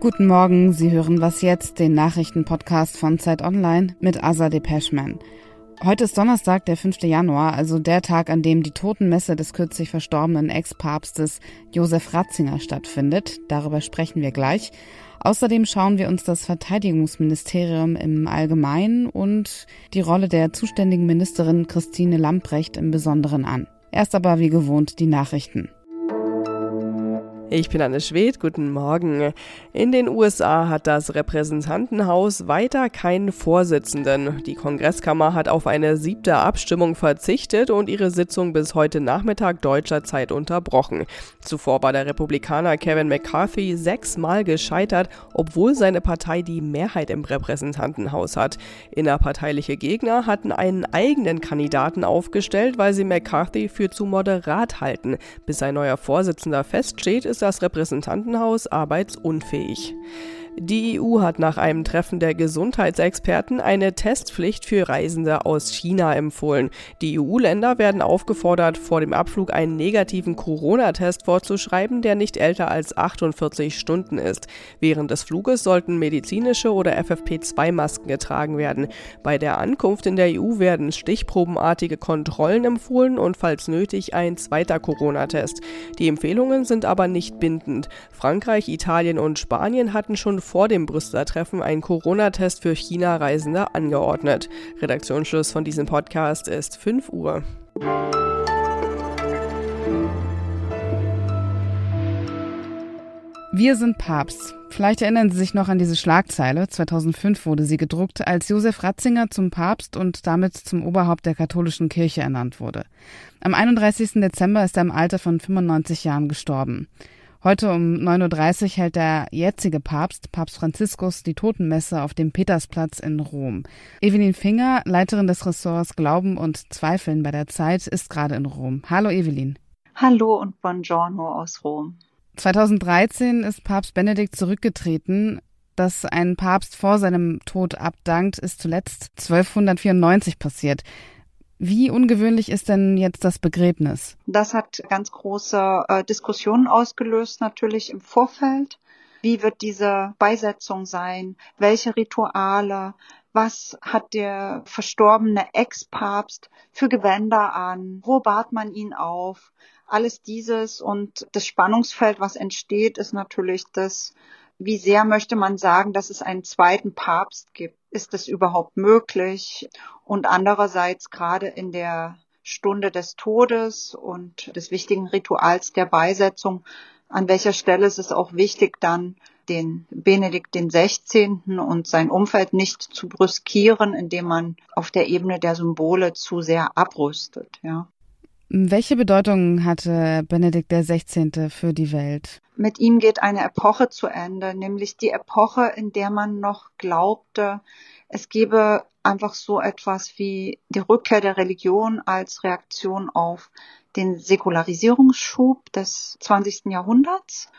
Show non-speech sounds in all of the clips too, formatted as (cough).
Guten Morgen, Sie hören Was jetzt, den Nachrichtenpodcast von Zeit Online mit Asa Depeschman. Heute ist Donnerstag, der 5. Januar, also der Tag, an dem die Totenmesse des kürzlich verstorbenen Ex-Papstes Josef Ratzinger stattfindet. Darüber sprechen wir gleich. Außerdem schauen wir uns das Verteidigungsministerium im Allgemeinen und die Rolle der zuständigen Ministerin Christine Lamprecht im Besonderen an. Erst aber wie gewohnt die Nachrichten. Ich bin Anne Schwedt, guten Morgen. In den USA hat das Repräsentantenhaus weiter keinen Vorsitzenden. Die Kongresskammer hat auf eine siebte Abstimmung verzichtet und ihre Sitzung bis heute Nachmittag deutscher Zeit unterbrochen. Zuvor war der Republikaner Kevin McCarthy sechsmal gescheitert, obwohl seine Partei die Mehrheit im Repräsentantenhaus hat. Innerparteiliche Gegner hatten einen eigenen Kandidaten aufgestellt, weil sie McCarthy für zu moderat halten. Bis ein neuer Vorsitzender feststeht, ist das Repräsentantenhaus arbeitsunfähig. Die EU hat nach einem Treffen der Gesundheitsexperten eine Testpflicht für Reisende aus China empfohlen. Die EU-Länder werden aufgefordert, vor dem Abflug einen negativen Corona-Test vorzuschreiben, der nicht älter als 48 Stunden ist. Während des Fluges sollten medizinische oder FFP2-Masken getragen werden. Bei der Ankunft in der EU werden stichprobenartige Kontrollen empfohlen und falls nötig ein zweiter Corona-Test. Die Empfehlungen sind aber nicht bindend. Frankreich, Italien und Spanien hatten schon vor dem Brüsseler Treffen einen Corona-Test für China-Reisende angeordnet. Redaktionsschluss von diesem Podcast ist 5 Uhr. Wir sind Papst. Vielleicht erinnern Sie sich noch an diese Schlagzeile. 2005 wurde sie gedruckt, als Josef Ratzinger zum Papst und damit zum Oberhaupt der katholischen Kirche ernannt wurde. Am 31. Dezember ist er im Alter von 95 Jahren gestorben. Heute um 9.30 Uhr hält der jetzige Papst, Papst Franziskus, die Totenmesse auf dem Petersplatz in Rom. Evelyn Finger, Leiterin des Ressorts Glauben und Zweifeln bei der Zeit, ist gerade in Rom. Hallo Evelyn. Hallo und buongiorno aus Rom. 2013 ist Papst Benedikt zurückgetreten. Dass ein Papst vor seinem Tod abdankt, ist zuletzt 1294 passiert. Wie ungewöhnlich ist denn jetzt das Begräbnis? Das hat ganz große äh, Diskussionen ausgelöst, natürlich im Vorfeld. Wie wird diese Beisetzung sein? Welche Rituale? Was hat der verstorbene Ex-Papst für Gewänder an? Wo bat man ihn auf? Alles dieses und das Spannungsfeld, was entsteht, ist natürlich das, wie sehr möchte man sagen, dass es einen zweiten Papst gibt? Ist es überhaupt möglich? Und andererseits gerade in der Stunde des Todes und des wichtigen Rituals der Beisetzung, an welcher Stelle ist es auch wichtig, dann den Benedikt den 16. und sein Umfeld nicht zu brüskieren, indem man auf der Ebene der Symbole zu sehr abrüstet, ja. Welche Bedeutung hatte Benedikt XVI. für die Welt? Mit ihm geht eine Epoche zu Ende, nämlich die Epoche, in der man noch glaubte, es gebe einfach so etwas wie die Rückkehr der Religion als Reaktion auf den Säkularisierungsschub des 20. Jahrhunderts.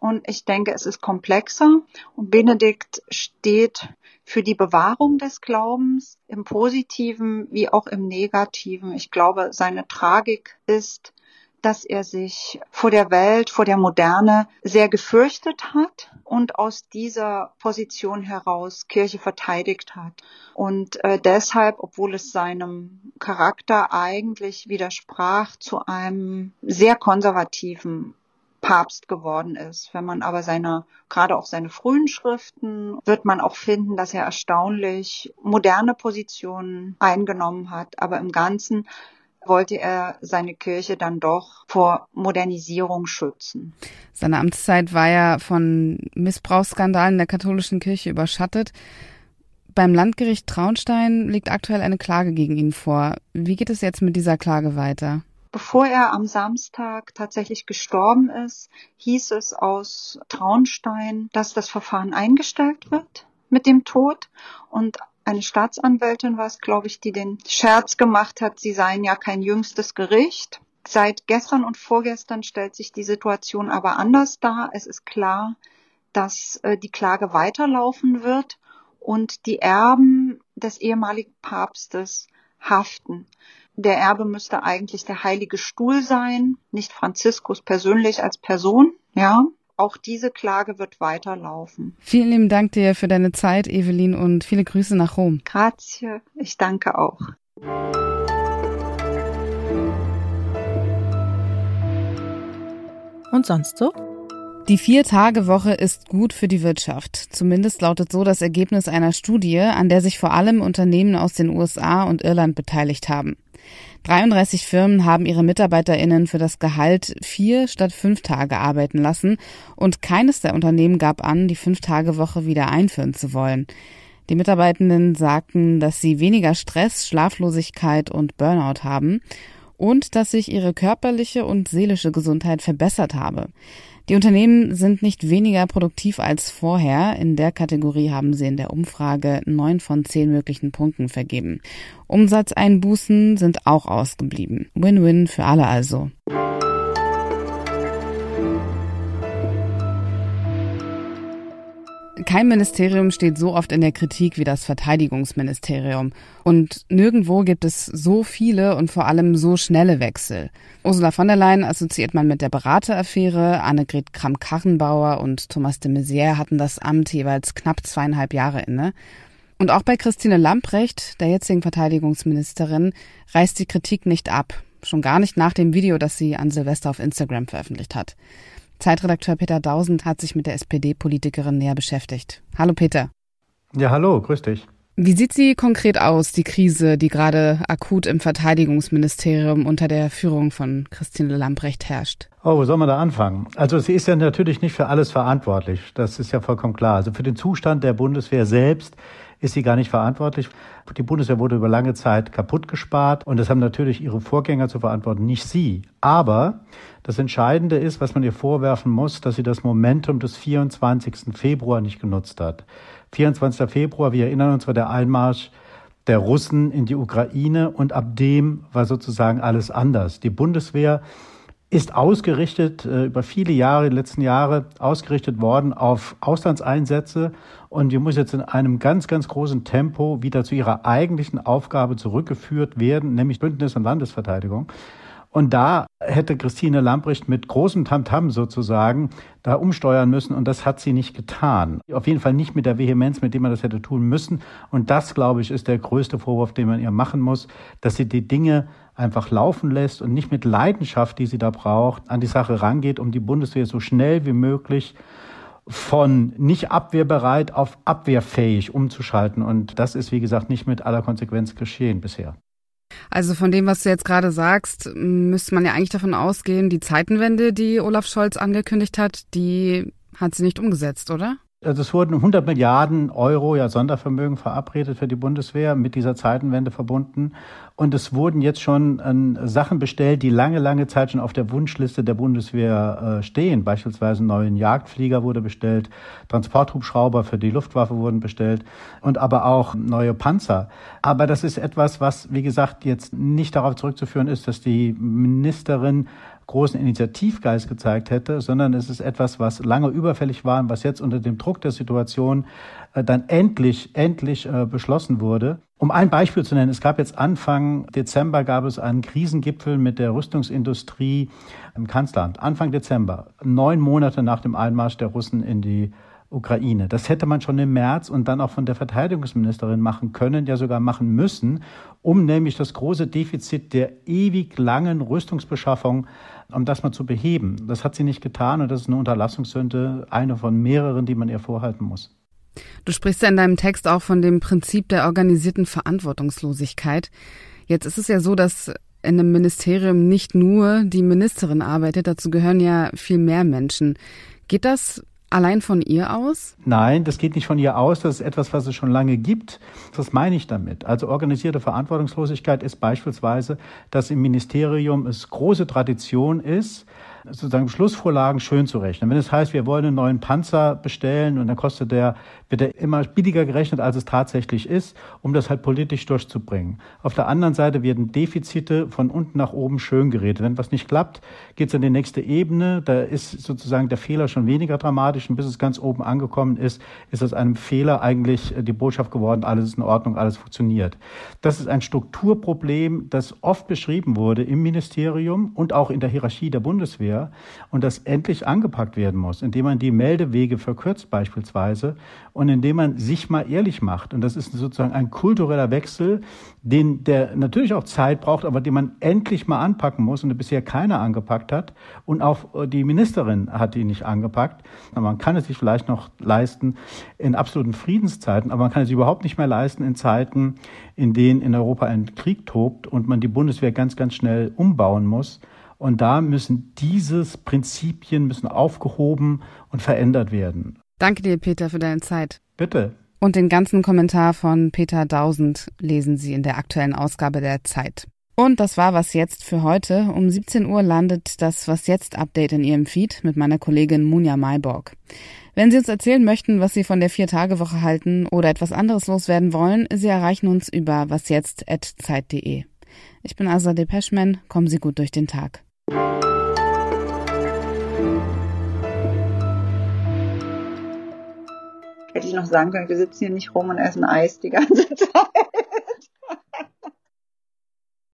Und ich denke, es ist komplexer. Und Benedikt steht für die Bewahrung des Glaubens im positiven wie auch im negativen. Ich glaube, seine Tragik ist, dass er sich vor der Welt, vor der Moderne sehr gefürchtet hat und aus dieser Position heraus Kirche verteidigt hat. Und äh, deshalb, obwohl es seinem Charakter eigentlich widersprach, zu einem sehr konservativen Papst geworden ist. Wenn man aber seine, gerade auch seine frühen Schriften, wird man auch finden, dass er erstaunlich moderne Positionen eingenommen hat. Aber im Ganzen wollte er seine Kirche dann doch vor Modernisierung schützen. Seine Amtszeit war ja von Missbrauchsskandalen der katholischen Kirche überschattet. Beim Landgericht Traunstein liegt aktuell eine Klage gegen ihn vor. Wie geht es jetzt mit dieser Klage weiter? Bevor er am Samstag tatsächlich gestorben ist, hieß es aus Traunstein, dass das Verfahren eingestellt wird mit dem Tod und eine Staatsanwältin war es, glaube ich, die den Scherz gemacht hat, sie seien ja kein jüngstes Gericht. Seit gestern und vorgestern stellt sich die Situation aber anders dar. Es ist klar, dass äh, die Klage weiterlaufen wird und die Erben des ehemaligen Papstes haften. der Erbe müsste eigentlich der Heilige Stuhl sein, nicht Franziskus persönlich als Person, ja. Auch diese Klage wird weiterlaufen. Vielen lieben Dank dir für deine Zeit, Evelyn, und viele Grüße nach Rom. Grazie, ich danke auch. Und sonst so? Die Vier-Tage-Woche ist gut für die Wirtschaft. Zumindest lautet so das Ergebnis einer Studie, an der sich vor allem Unternehmen aus den USA und Irland beteiligt haben. 33 Firmen haben ihre MitarbeiterInnen für das Gehalt vier statt fünf Tage arbeiten lassen und keines der Unternehmen gab an, die Fünf-Tage-Woche wieder einführen zu wollen. Die Mitarbeitenden sagten, dass sie weniger Stress, Schlaflosigkeit und Burnout haben und dass sich ihre körperliche und seelische Gesundheit verbessert habe. Die Unternehmen sind nicht weniger produktiv als vorher. In der Kategorie haben sie in der Umfrage neun von zehn möglichen Punkten vergeben. Umsatzeinbußen sind auch ausgeblieben. Win-win für alle also. Kein Ministerium steht so oft in der Kritik wie das Verteidigungsministerium. Und nirgendwo gibt es so viele und vor allem so schnelle Wechsel. Ursula von der Leyen assoziiert man mit der Berateraffäre. Annegret Kramp-Karrenbauer und Thomas de Maizière hatten das Amt jeweils knapp zweieinhalb Jahre inne. Und auch bei Christine Lamprecht, der jetzigen Verteidigungsministerin, reißt die Kritik nicht ab. Schon gar nicht nach dem Video, das sie an Silvester auf Instagram veröffentlicht hat. Zeitredakteur Peter Dausend hat sich mit der SPD-Politikerin näher beschäftigt. Hallo Peter. Ja, hallo, grüß dich. Wie sieht sie konkret aus, die Krise, die gerade akut im Verteidigungsministerium unter der Führung von Christine Lambrecht herrscht? Oh, wo soll man da anfangen? Also sie ist ja natürlich nicht für alles verantwortlich. Das ist ja vollkommen klar. Also für den Zustand der Bundeswehr selbst ist sie gar nicht verantwortlich. Die Bundeswehr wurde über lange Zeit kaputt gespart und das haben natürlich ihre Vorgänger zu verantworten, nicht sie. Aber das Entscheidende ist, was man ihr vorwerfen muss, dass sie das Momentum des 24. Februar nicht genutzt hat. 24. Februar, wir erinnern uns, war der Einmarsch der Russen in die Ukraine und ab dem war sozusagen alles anders. Die Bundeswehr ist ausgerichtet, äh, über viele Jahre, die letzten Jahre ausgerichtet worden auf Auslandseinsätze und die muss jetzt in einem ganz, ganz großen Tempo wieder zu ihrer eigentlichen Aufgabe zurückgeführt werden, nämlich Bündnis- und Landesverteidigung. Und da hätte Christine Lamprecht mit großem Tamtam sozusagen da umsteuern müssen und das hat sie nicht getan. Auf jeden Fall nicht mit der Vehemenz, mit der man das hätte tun müssen. Und das, glaube ich, ist der größte Vorwurf, den man ihr machen muss, dass sie die Dinge einfach laufen lässt und nicht mit Leidenschaft, die sie da braucht, an die Sache rangeht, um die Bundeswehr so schnell wie möglich von nicht abwehrbereit auf abwehrfähig umzuschalten. Und das ist, wie gesagt, nicht mit aller Konsequenz geschehen bisher. Also von dem, was du jetzt gerade sagst, müsste man ja eigentlich davon ausgehen, die Zeitenwende, die Olaf Scholz angekündigt hat, die hat sie nicht umgesetzt, oder? Also es wurden 100 Milliarden Euro ja Sondervermögen verabredet für die Bundeswehr mit dieser Zeitenwende verbunden. Und es wurden jetzt schon äh, Sachen bestellt, die lange, lange Zeit schon auf der Wunschliste der Bundeswehr äh, stehen. Beispielsweise einen neuen Jagdflieger wurde bestellt, Transporthubschrauber für die Luftwaffe wurden bestellt und aber auch neue Panzer. Aber das ist etwas, was, wie gesagt, jetzt nicht darauf zurückzuführen ist, dass die Ministerin großen Initiativgeist gezeigt hätte, sondern es ist etwas, was lange überfällig war und was jetzt unter dem Druck der Situation äh, dann endlich, endlich äh, beschlossen wurde. Um ein Beispiel zu nennen, es gab jetzt Anfang Dezember gab es einen Krisengipfel mit der Rüstungsindustrie im Kanzleramt. Anfang Dezember, neun Monate nach dem Einmarsch der Russen in die Ukraine. Das hätte man schon im März und dann auch von der Verteidigungsministerin machen können, ja sogar machen müssen, um nämlich das große Defizit der ewig langen Rüstungsbeschaffung, um das mal zu beheben. Das hat sie nicht getan und das ist eine Unterlassungssünde, eine von mehreren, die man ihr vorhalten muss. Du sprichst ja in deinem Text auch von dem Prinzip der organisierten Verantwortungslosigkeit. Jetzt ist es ja so, dass in einem Ministerium nicht nur die Ministerin arbeitet, dazu gehören ja viel mehr Menschen. Geht das allein von ihr aus? Nein, das geht nicht von ihr aus. Das ist etwas, was es schon lange gibt. Was meine ich damit? Also organisierte Verantwortungslosigkeit ist beispielsweise, dass im Ministerium es große Tradition ist, sozusagen Schlussvorlagen schön zu rechnen. Wenn es heißt, wir wollen einen neuen Panzer bestellen und dann kostet der, wird der immer billiger gerechnet, als es tatsächlich ist, um das halt politisch durchzubringen. Auf der anderen Seite werden Defizite von unten nach oben schön geredet. Wenn was nicht klappt, geht es an die nächste Ebene. Da ist sozusagen der Fehler schon weniger dramatisch und bis es ganz oben angekommen ist, ist aus einem Fehler eigentlich die Botschaft geworden, alles ist in Ordnung, alles funktioniert. Das ist ein Strukturproblem, das oft beschrieben wurde im Ministerium und auch in der Hierarchie der Bundeswehr und das endlich angepackt werden muss, indem man die Meldewege verkürzt beispielsweise und indem man sich mal ehrlich macht. Und das ist sozusagen ein kultureller Wechsel, den der natürlich auch Zeit braucht, aber den man endlich mal anpacken muss und bisher keiner angepackt hat. Und auch die Ministerin hat ihn nicht angepackt. Man kann es sich vielleicht noch leisten in absoluten Friedenszeiten, aber man kann es überhaupt nicht mehr leisten in Zeiten, in denen in Europa ein Krieg tobt und man die Bundeswehr ganz, ganz schnell umbauen muss. Und da müssen dieses Prinzipien müssen aufgehoben und verändert werden. Danke dir, Peter, für deine Zeit. Bitte. Und den ganzen Kommentar von Peter Dausend lesen Sie in der aktuellen Ausgabe der Zeit. Und das war was jetzt für heute. Um 17 Uhr landet das Was jetzt Update in Ihrem Feed mit meiner Kollegin Munja Mayborg. Wenn Sie uns erzählen möchten, was Sie von der Vier-Tage-Woche halten oder etwas anderes loswerden wollen, Sie erreichen uns über wasjetzt.zeit.de. Ich bin Asa Depeschman. Kommen Sie gut durch den Tag. Hätte ich noch sagen können, wir sitzen hier nicht rum und essen Eis die ganze (laughs) Zeit.